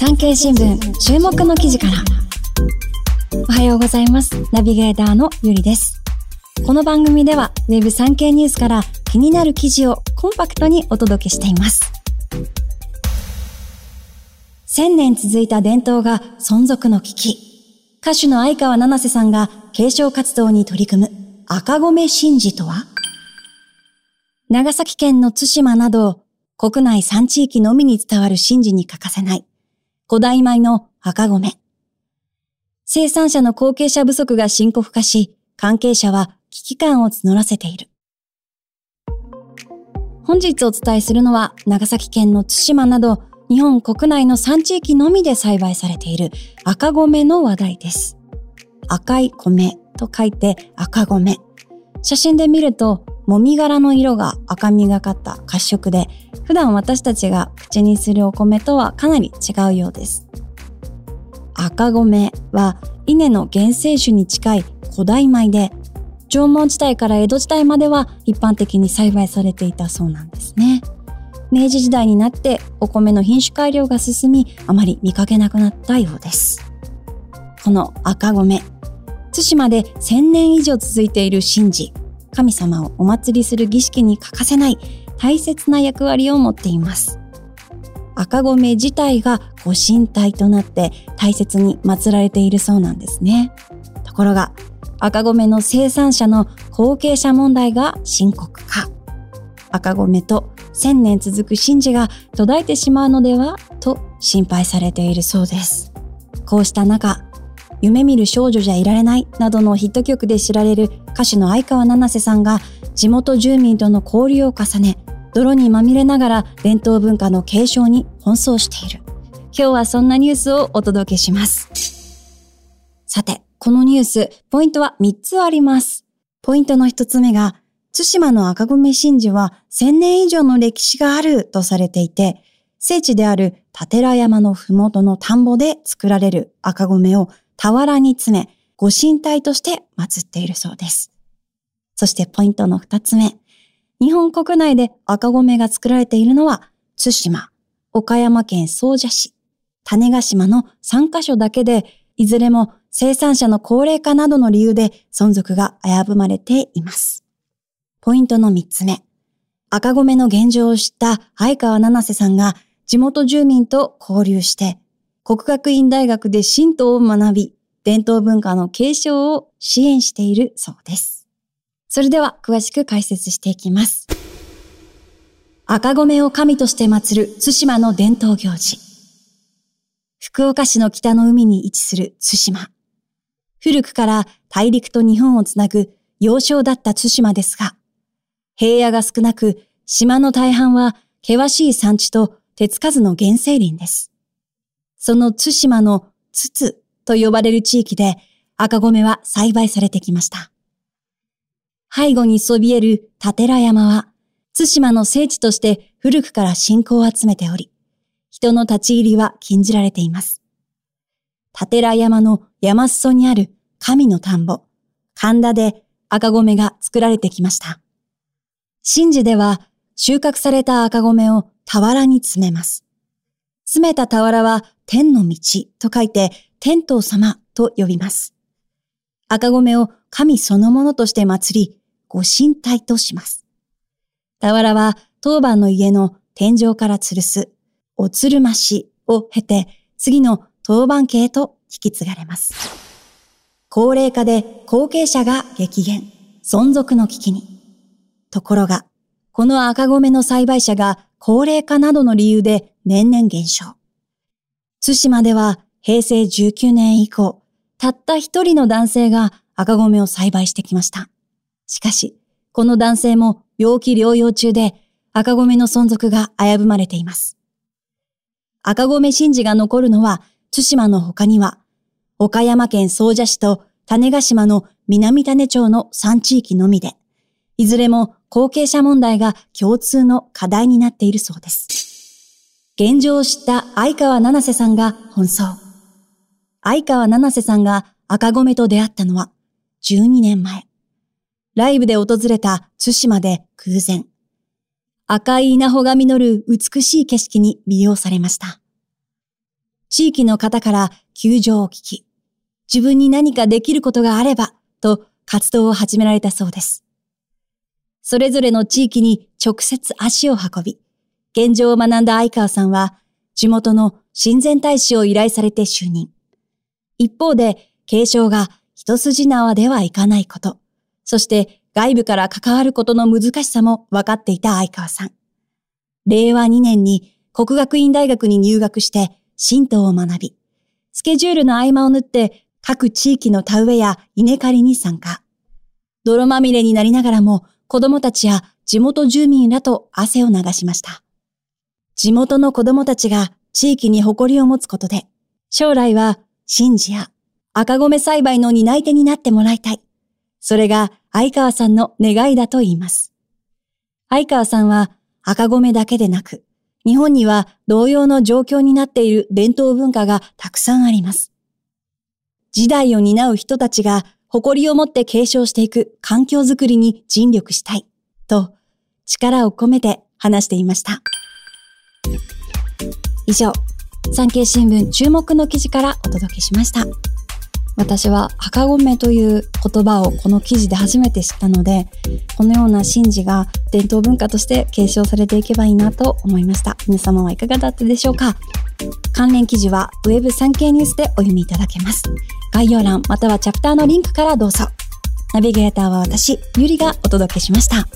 産経新聞注目の記事から。おはようございます。ナビゲーターのゆりです。この番組ではウェブ産経ニュースから気になる記事をコンパクトにお届けしています。千年続いた伝統が存続の危機。歌手の相川七瀬さんが継承活動に取り組む赤米神事とは？長崎県の対馬など国内3地域のみに伝わる神事に欠かせない古代米の赤米。生産者の後継者不足が深刻化し、関係者は危機感を募らせている。本日お伝えするのは、長崎県の対馬など、日本国内の3地域のみで栽培されている赤米の話題です。赤い米と書いて赤米。写真で見ると、もみ殻の色が赤みがかった褐色で、普段私たちが口にするお米とはかなり違うようです。赤米は稲の原生種に近い古代米で、縄文時代から江戸時代までは一般的に栽培されていたそうなんですね。明治時代になってお米の品種改良が進み、あまり見かけなくなったようです。この赤米、対馬で1000年以上続いている神事、神様をお祭りする儀式に欠かせない大切な役割を持っています。赤米自体がご神体となって大切に祀られているそうなんですね。ところが、赤米の生産者の後継者問題が深刻化。赤米と千年続く神事が途絶えてしまうのではと心配されているそうです。こうした中、夢見る少女じゃいられないなどのヒット曲で知られる歌手の相川七瀬さんが地元住民との交流を重ね、泥にまみれながら伝統文化の継承に奔走している。今日はそんなニュースをお届けします。さて、このニュース、ポイントは3つあります。ポイントの1つ目が、津島の赤米神事は1000年以上の歴史があるとされていて、聖地である立山のふもとの田んぼで作られる赤米を俵に詰め、ご神体として祀っているそうです。そしてポイントの二つ目。日本国内で赤米が作られているのは、津島、岡山県総社市、種ヶ島の3カ所だけで、いずれも生産者の高齢化などの理由で存続が危ぶまれています。ポイントの三つ目。赤米の現状を知った相川七瀬さんが地元住民と交流して、国学院大学で神道を学び、伝統文化の継承を支援しているそうです。それでは詳しく解説していきます。赤米を神として祀る津島の伝統行事。福岡市の北の海に位置する津島。古くから大陸と日本をつなぐ要衝だった津島ですが、平野が少なく島の大半は険しい山地と手つかずの原生林です。その津島の津々と呼ばれる地域で赤米は栽培されてきました。背後にそびえる立良山は、津島の聖地として古くから信仰を集めており、人の立ち入りは禁じられています。立良山の山裾にある神の田んぼ、神田で赤米が作られてきました。神事では収穫された赤米を俵に詰めます。詰めた俵は天の道と書いて天道様と呼びます。赤米を神そのものとして祭り、ご神体とします。俵は当番の家の天井から吊るす、おつるましを経て、次の当番系と引き継がれます。高齢化で後継者が激減、存続の危機に。ところが、この赤米の栽培者が高齢化などの理由で年々減少。津島では平成19年以降、たった一人の男性が赤米を栽培してきました。しかし、この男性も病気療養中で赤米の存続が危ぶまれています。赤米神事が残るのは、津島の他には、岡山県総社市と種ヶ島の南種町の3地域のみで、いずれも後継者問題が共通の課題になっているそうです。現状を知った相川七瀬さんが奔走。相川七瀬さんが赤米と出会ったのは12年前。ライブで訪れた津島で空前。赤い稲穂が実る美しい景色に魅了されました。地域の方から窮状を聞き、自分に何かできることがあれば、と活動を始められたそうです。それぞれの地域に直接足を運び、現状を学んだ相川さんは、地元の親善大使を依頼されて就任。一方で、継承が一筋縄ではいかないこと、そして外部から関わることの難しさも分かっていた相川さん。令和2年に国学院大学に入学して神道を学び、スケジュールの合間を縫って各地域の田植えや稲刈りに参加。泥まみれになりながらも子供たちや地元住民らと汗を流しました。地元の子供たちが地域に誇りを持つことで、将来は神事や赤米栽培の担い手になってもらいたい。それが相川さんの願いだと言います。相川さんは赤米だけでなく、日本には同様の状況になっている伝統文化がたくさんあります。時代を担う人たちが誇りを持って継承していく環境づくりに尽力したい、と力を込めて話していました。以上、産経新聞注目の記事からお届けしました。私は墓米という言葉をこの記事で初めて知ったので、このような神事が伝統文化として継承されていけばいいなと思いました。皆様はいかがだったでしょうか？関連記事はウェブ産経ニュースでお読みいただけます。概要欄またはチャプターのリンクからどうぞ。ナビゲーターは私、ゆりがお届けしました。